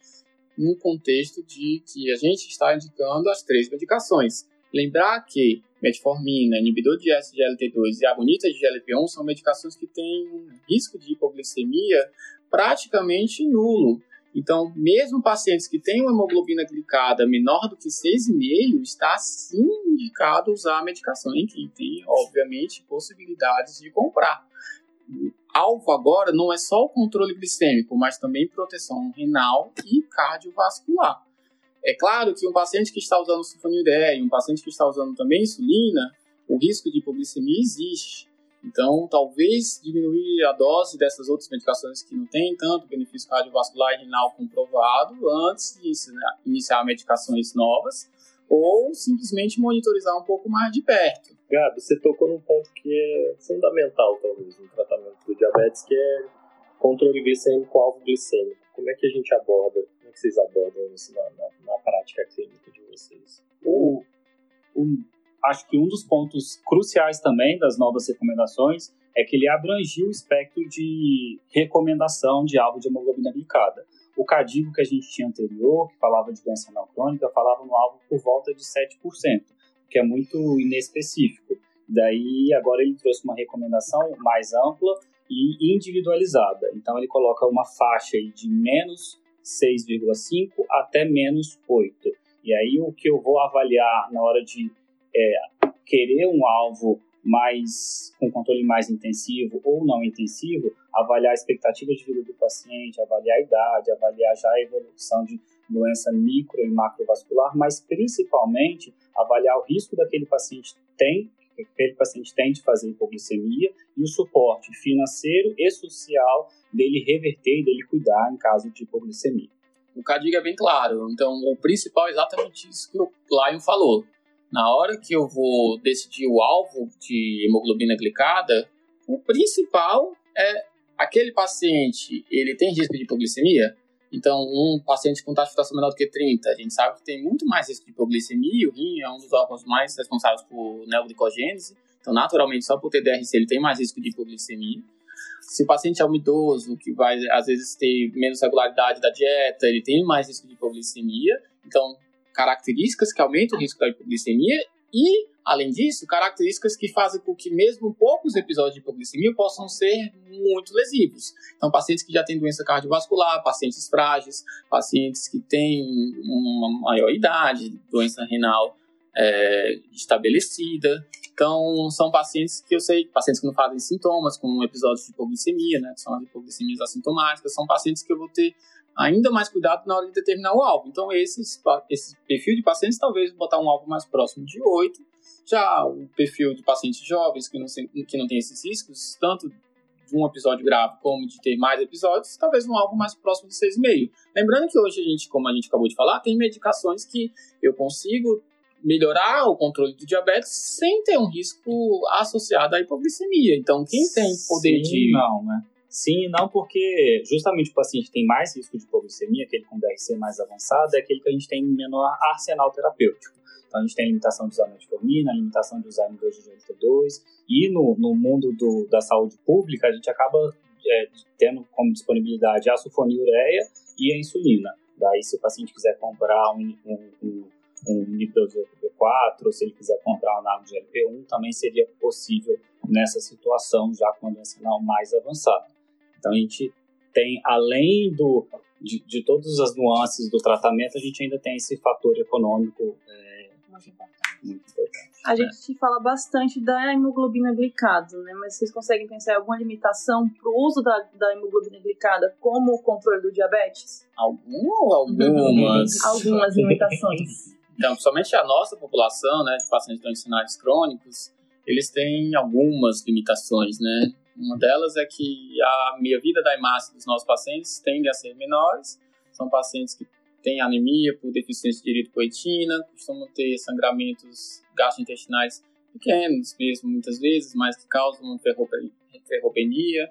no contexto de que a gente está indicando as três medicações. Lembrar que metformina, inibidor de SGLT2 e agonista de GLP-1 são medicações que têm um risco de hipoglicemia praticamente nulo. Então, mesmo pacientes que têm uma hemoglobina glicada menor do que 6,5, está sim indicado usar a medicação em quem tem, obviamente, possibilidades de comprar alvo agora não é só o controle glicêmico, mas também proteção renal e cardiovascular. É claro que um paciente que está usando sulfonilureia e um paciente que está usando também insulina, o risco de hipoglicemia existe. Então, talvez diminuir a dose dessas outras medicações que não têm tanto benefício cardiovascular e renal comprovado antes de iniciar medicações novas, ou simplesmente monitorizar um pouco mais de perto. Gabi, você tocou num ponto que é fundamental, talvez, no tratamento do diabetes, que é controle glicêmico, alvo glicêmico. Como é que a gente aborda, como é que vocês abordam isso na, na, na prática clínica de vocês? O, acho que um dos pontos cruciais também das novas recomendações é que ele abrangiu o espectro de recomendação de alvo de hemoglobina glicada. O CADIGO que a gente tinha anterior, que falava de doença renal crônica, falava no alvo por volta de 7% que é muito inespecífico. Daí, agora ele trouxe uma recomendação mais ampla e individualizada. Então, ele coloca uma faixa de menos 6,5 até menos 8. E aí o que eu vou avaliar na hora de é, querer um alvo mais com controle mais intensivo ou não intensivo, avaliar a expectativa de vida do paciente, avaliar a idade, avaliar já a evolução de doença micro e macrovascular, mas principalmente avaliar o risco daquele paciente tem, que aquele paciente tem de fazer hipoglicemia e o suporte financeiro e social dele reverter e dele cuidar em caso de hipoglicemia. O CADIG é bem claro, então o principal é exatamente isso que o Lion falou na hora que eu vou decidir o alvo de hemoglobina glicada, o principal é aquele paciente, ele tem risco de hipoglicemia? Então, um paciente com taxa de filtração menor do que 30, a gente sabe que tem muito mais risco de hipoglicemia, o rim é um dos órgãos mais responsáveis por neoglicogênese, então, naturalmente, só por ter DRC, ele tem mais risco de hipoglicemia. Se o paciente é um idoso, que vai, às vezes, ter menos regularidade da dieta, ele tem mais risco de hipoglicemia. Então, características que aumentam o risco da hipoglicemia e, além disso, características que fazem com que mesmo poucos episódios de hipoglicemia possam ser muito lesivos. Então, pacientes que já têm doença cardiovascular, pacientes frágeis, pacientes que têm uma maior idade, doença renal é, estabelecida. Então, são pacientes que eu sei, pacientes que não fazem sintomas, com episódios de hipoglicemia, né, que são as hipoglicemias assintomáticas, são pacientes que eu vou ter ainda mais cuidado na hora de determinar o alvo. Então, esses, esse perfil de pacientes, talvez botar um alvo mais próximo de 8. Já o perfil de pacientes jovens que não, que não tem esses riscos, tanto de um episódio grave como de ter mais episódios, talvez um alvo mais próximo de 6,5. Lembrando que hoje a gente, como a gente acabou de falar, tem medicações que eu consigo melhorar o controle do diabetes sem ter um risco associado à hipoglicemia. Então, quem tem poder Sim, de. Não, né? Sim, não, porque justamente o paciente tem mais risco de hipoglicemia, aquele com DRC mais avançado, é aquele que a gente tem menor arsenal terapêutico. Então, a gente tem limitação de usar metformina, limitação de usar GLP-2, e no, no mundo do, da saúde pública, a gente acaba é, tendo como disponibilidade a sulfonilureia e a insulina. Daí, se o paciente quiser comprar um, um, um, um inibidor de GLP-4, ou se ele quiser comprar um análogo de GLP-1, também seria possível nessa situação, já com a doença renal mais avançada. Então a gente tem, além do, de, de todas as nuances do tratamento, a gente ainda tem esse fator econômico é, muito importante. A gente fala bastante da hemoglobina glicada, né? Mas vocês conseguem pensar em alguma limitação para o uso da, da hemoglobina glicada como o controle do diabetes? Alguma ou algumas? algumas limitações. Então, somente a nossa população, né, de pacientes com sinais crônicos, eles têm algumas limitações, né? Uma delas é que a meia-vida da hemácia dos nossos pacientes tende a ser menores. São pacientes que têm anemia por deficiência de eritropoetina, costumam ter sangramentos gastrointestinais pequenos mesmo, muitas vezes, mas que causam ferropenia,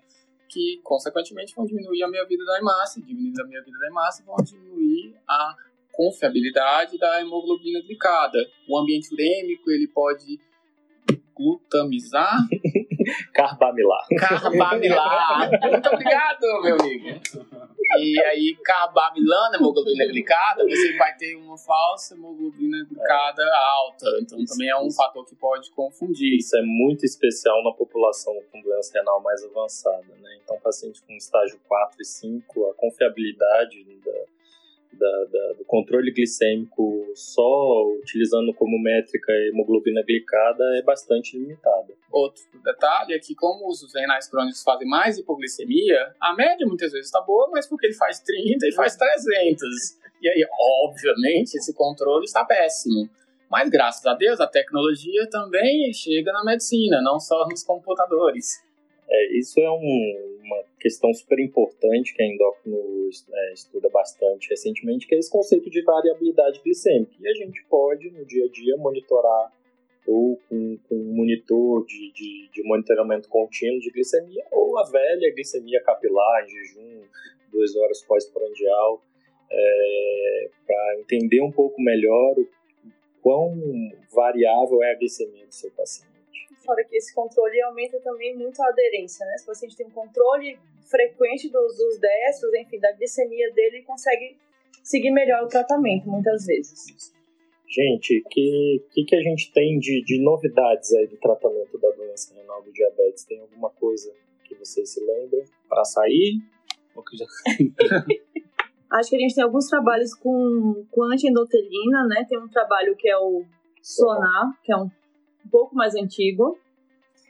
que, consequentemente, vão diminuir a meia-vida da hemácia. Diminuindo a meia-vida da hemácia, vão diminuir a confiabilidade da hemoglobina glicada. O ambiente urêmico, ele pode glutamizar *laughs* Carbamilar. Carbamilar. *laughs* Muito obrigado, meu amigo. E aí, carbamilando hemoglobina glicada, você vai ter uma falsa hemoglobina glicada alta. Então, também é um fator que pode confundir. Isso é muito especial na população com doença renal mais avançada, né? Então, paciente com estágio 4 e 5, a confiabilidade da da, da, do controle glicêmico só utilizando como métrica a hemoglobina glicada é bastante limitada. Outro detalhe é que, como os renais crônicos fazem mais hipoglicemia, a média muitas vezes está boa, mas porque ele faz 30 e faz 300. E aí, obviamente, esse controle está péssimo. Mas, graças a Deus, a tecnologia também chega na medicina, não só nos computadores. É, isso é um, uma questão super importante que a endócrino é, estuda bastante recentemente, que é esse conceito de variabilidade glicêmica. E a gente pode, no dia a dia, monitorar ou com, com um monitor de, de, de, monitoramento contínuo de glicemia, ou a velha glicemia capilar, em jejum, duas horas pós-prandial, é, para entender um pouco melhor o quão variável é a glicemia do seu paciente fora que esse controle aumenta também muito a aderência, né? Se o paciente tem um controle frequente dos, dos destros, enfim, da glicemia dele, ele consegue seguir melhor o tratamento, muitas vezes. Gente, o que, que, que, a gente tem de, de novidades aí do tratamento da doença renal do diabetes? Tem alguma coisa que vocês se lembrem para sair? Ou que já... *laughs* Acho que a gente tem alguns trabalhos com, com antiendotelina, né? Tem um trabalho que é o Sonar, que é um, um pouco mais antigo.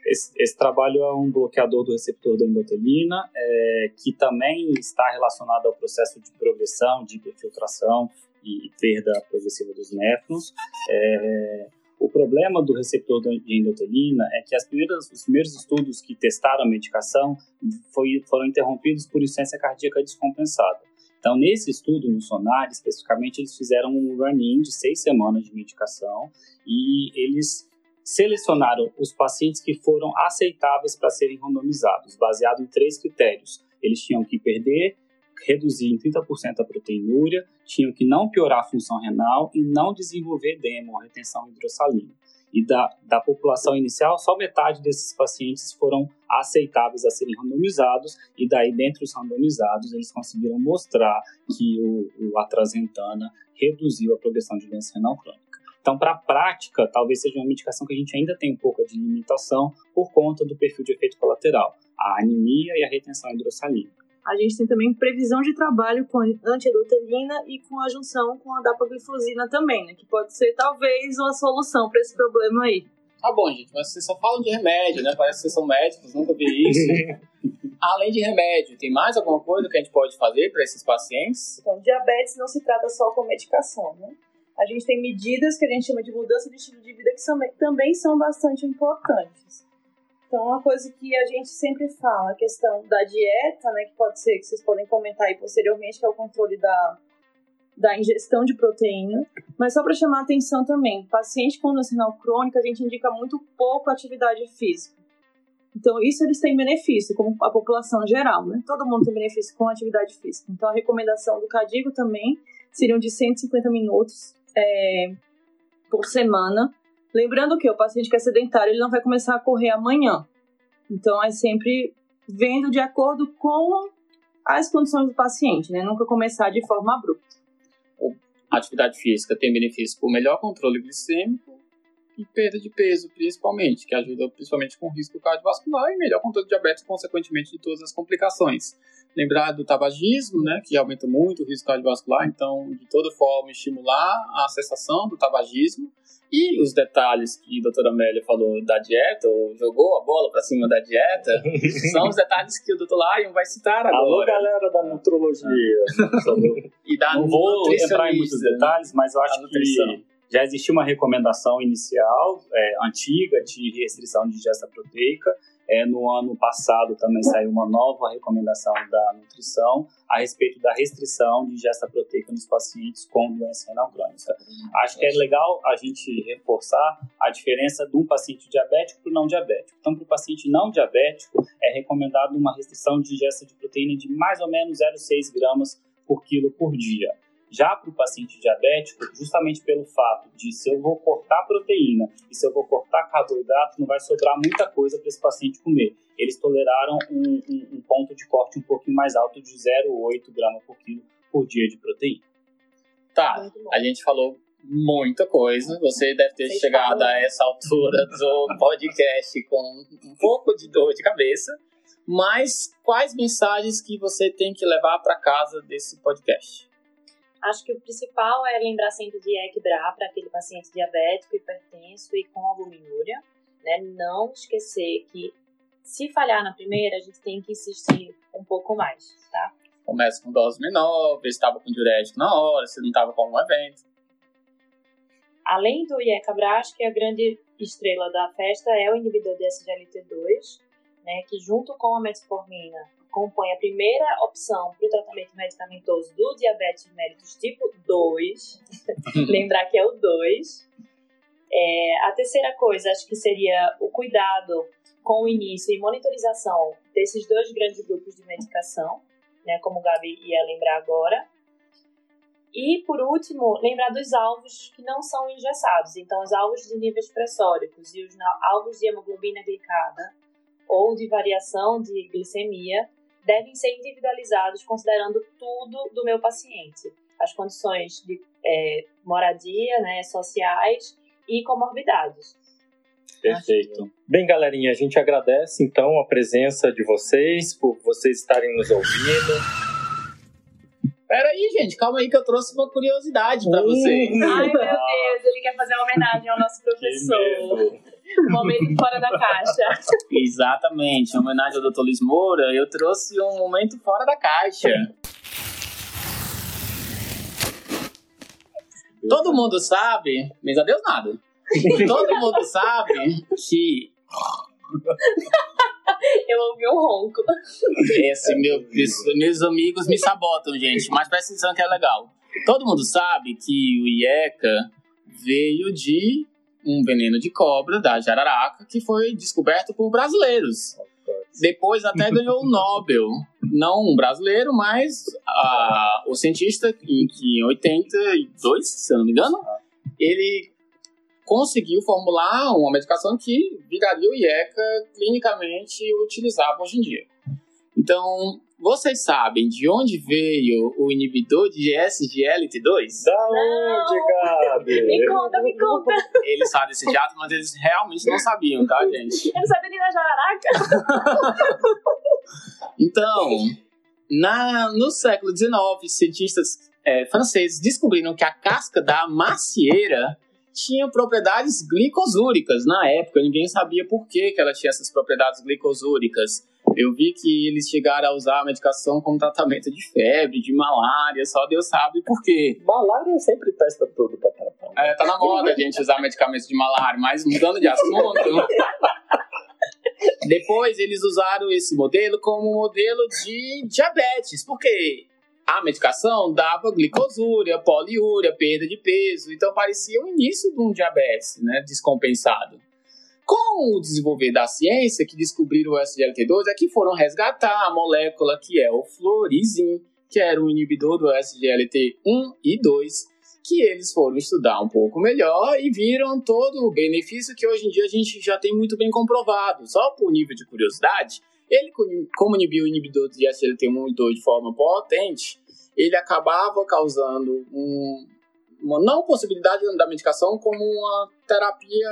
Esse, esse, trabalho é um bloqueador do receptor da endotelina, é, que também está relacionado ao processo de progressão, de hiperfiltração e, perda progressiva dos néfrons. É, o problema do receptor de endotelina é que as primeiras, os primeiros estudos que testaram a medicação foi, foram interrompidos por insuficiência cardíaca descompensada. Então, nesse estudo no SONAR, especificamente, eles fizeram um run-in de seis semanas de medicação e eles selecionaram os pacientes que foram aceitáveis para serem randomizados, baseado em três critérios. Eles tinham que perder, reduzir em 30% a proteinúria, tinham que não piorar a função renal e não desenvolver edema ou retenção hidrossalina. E da, da população inicial, só metade desses pacientes foram aceitáveis a serem randomizados, e daí, dentre os randomizados, eles conseguiram mostrar que o, o atrazentana reduziu a progressão de doença renal crônica. Então, para a prática, talvez seja uma medicação que a gente ainda tem um pouco de limitação por conta do perfil de efeito colateral, a anemia e a retenção hidrossalínica. A gente tem também previsão de trabalho com antiedotelina e com a junção com a dapaglifosina também, né? Que pode ser talvez uma solução para esse problema aí. Tá bom, gente, mas vocês só falam de remédio, né? Parece que vocês são médicos, nunca vi isso. *laughs* Além de remédio, tem mais alguma coisa que a gente pode fazer para esses pacientes? Então, diabetes não se trata só com medicação, né? A gente tem medidas que a gente chama de mudança de estilo de vida que são, também são bastante importantes. Então, uma coisa que a gente sempre fala, a questão da dieta, né, que pode ser que vocês podem comentar aí posteriormente, que é o controle da, da ingestão de proteína. Mas só para chamar a atenção também, paciente com doença renal crônica, a gente indica muito pouco atividade física. Então, isso eles têm benefício, como a população geral, né? Todo mundo tem benefício com atividade física. Então, a recomendação do CADIGO também seriam de 150 minutos é, por semana Lembrando que o paciente que é sedentário, ele não vai começar a correr amanhã. Então, é sempre vendo de acordo com as condições do paciente, né? Nunca começar de forma abrupta. A atividade física tem benefício por melhor controle glicêmico e perda de peso, principalmente, que ajuda principalmente com risco cardiovascular e melhor controle de diabetes, consequentemente, de todas as complicações. Lembrar do tabagismo, né, que aumenta muito o risco cardiovascular, então, de toda forma, estimular a cessação do tabagismo e os detalhes que a doutora Amélia falou da dieta, ou jogou a bola para cima da dieta, *laughs* são os detalhes que o doutor Lion vai citar agora. Alô, galera da nutrologia. *laughs* e da Não vou entrar em muitos detalhes, mas eu acho que já existia uma recomendação inicial, é, antiga, de restrição de digesta proteica, é, no ano passado também saiu uma nova recomendação da nutrição a respeito da restrição de ingesta proteica nos pacientes com doença renal crônica. Acho que é legal a gente reforçar a diferença de um paciente diabético para o não diabético. Então, para o paciente não diabético, é recomendado uma restrição de ingesta de proteína de mais ou menos 0,6 gramas por quilo por dia. Já para o paciente diabético, justamente pelo fato de se eu vou cortar proteína e se eu vou cortar carboidrato, não vai sobrar muita coisa para esse paciente comer. Eles toleraram um, um, um, ponto de corte um pouquinho mais alto de 0,8 gramas por quilo por dia de proteína. Tá, a gente falou muita coisa. Você deve ter Vocês chegado falam. a essa altura do podcast com um pouco de dor de cabeça. Mas quais mensagens que você tem que levar para casa desse podcast? Acho que o principal é lembrar sempre de equilibrar para aquele paciente diabético, hipertenso e com albuminúria. Né? Não esquecer que se falhar na primeira, a gente tem que insistir um pouco mais, tá? Começa com dose menor, ver se estava com diurético na hora, se não estava com algum evento. Além do IECABRAS, que a grande estrela da festa é o inibidor de SGLT2, né, que junto com a metformina compõe a primeira opção para o tratamento medicamentoso do diabetes mellitus tipo 2. *laughs* Lembrar que é o 2. É, a terceira coisa, acho que seria o cuidado com o início e monitorização desses dois grandes grupos de medicação, né, como o Gabi ia lembrar agora. E, por último, lembrar dos alvos que não são engessados. Então, os alvos de níveis pressóricos e os alvos de hemoglobina glicada ou de variação de glicemia devem ser individualizados considerando tudo do meu paciente, as condições de é, moradia, né, sociais e comorbidades. Perfeito. Bem, galerinha, a gente agradece então a presença de vocês, por vocês estarem nos ouvindo. Pera aí, gente, calma aí que eu trouxe uma curiosidade pra vocês. Ai, meu Deus, ele quer fazer uma homenagem ao nosso professor. *laughs* Momento fora da caixa. *laughs* Exatamente, em homenagem ao Dr. Luiz Moura, eu trouxe um momento fora da caixa. Todo mundo sabe, mas a Deus nada. *laughs* Todo mundo sabe que Eu ouvi um ronco. esse meu, meus amigos me sabotam, gente, mas presta atenção que é legal. Todo mundo sabe que o IECA veio de um veneno de cobra da jararaca que foi descoberto por brasileiros. Depois até *laughs* ganhou o Nobel. Não um brasileiro, mas ah, o cientista em que em 82, se eu não me engano, ele conseguiu formular uma medicação que viraria o IECA clinicamente utilizável hoje em dia. Então, vocês sabem de onde veio o inibidor de SGLT2? Da onde, Gabi? *laughs* Me conta, me conta. Eles sabem desse teatro, mas eles realmente não sabiam, tá, gente? *laughs* Eu não sabia nem da jararaca. *laughs* Então, na, no século XIX, cientistas eh, franceses descobriram que a casca da macieira tinha propriedades glicosúricas. Na época, ninguém sabia por que, que ela tinha essas propriedades glicosúricas. Eu vi que eles chegaram a usar a medicação como tratamento de febre, de malária, só Deus sabe por quê. Malária sempre testa tudo pra tratar. É, tá na moda a gente usar medicamentos de malária, mas mudando de assunto. Depois eles usaram esse modelo como modelo de diabetes, porque a medicação dava glicosúria, poliúria, perda de peso, então parecia o início de um diabetes, né, descompensado. Com o desenvolver da ciência, que descobriram o SGLT2, é que foram resgatar a molécula que é o florizin, que era um inibidor do SGLT1 e 2, que eles foram estudar um pouco melhor e viram todo o benefício que hoje em dia a gente já tem muito bem comprovado. Só por nível de curiosidade, ele, como inibiu o inibidor de SGLT1 e 2 de forma potente, ele acabava causando um, uma não possibilidade da medicação como uma terapia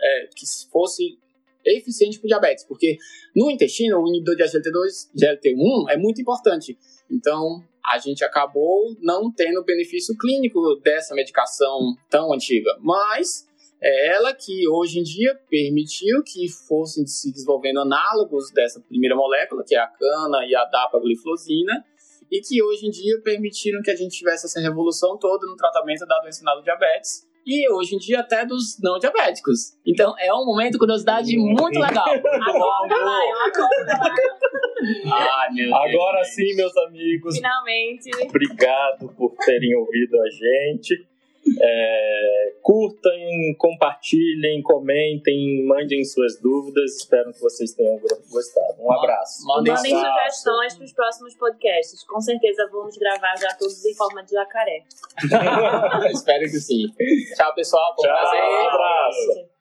é, que fosse eficiente para diabetes, porque no intestino o inibidor de SGLT2, GLT1 é muito importante. Então a gente acabou não tendo benefício clínico dessa medicação tão antiga, mas é ela que hoje em dia permitiu que fossem se desenvolvendo análogos dessa primeira molécula, que é a cana e a dapagliflozina, e que hoje em dia permitiram que a gente tivesse essa revolução toda no tratamento da doença do diabetes e hoje em dia até dos não diabéticos. Então é um momento de curiosidade muito legal. *laughs* Ai, meu Deus. Agora sim, meus amigos, Finalmente. obrigado por terem ouvido a gente. É, curtem, compartilhem, comentem, mandem suas dúvidas. Espero que vocês tenham gostado. Um abraço. Mandem Mandem sugestões para os próximos podcasts. Com certeza vamos gravar já todos em forma de jacaré. *laughs* Espero que sim. Tchau, pessoal. Foi Tchau. prazer. Um abraço.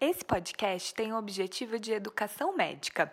Esse podcast tem o objetivo de educação médica.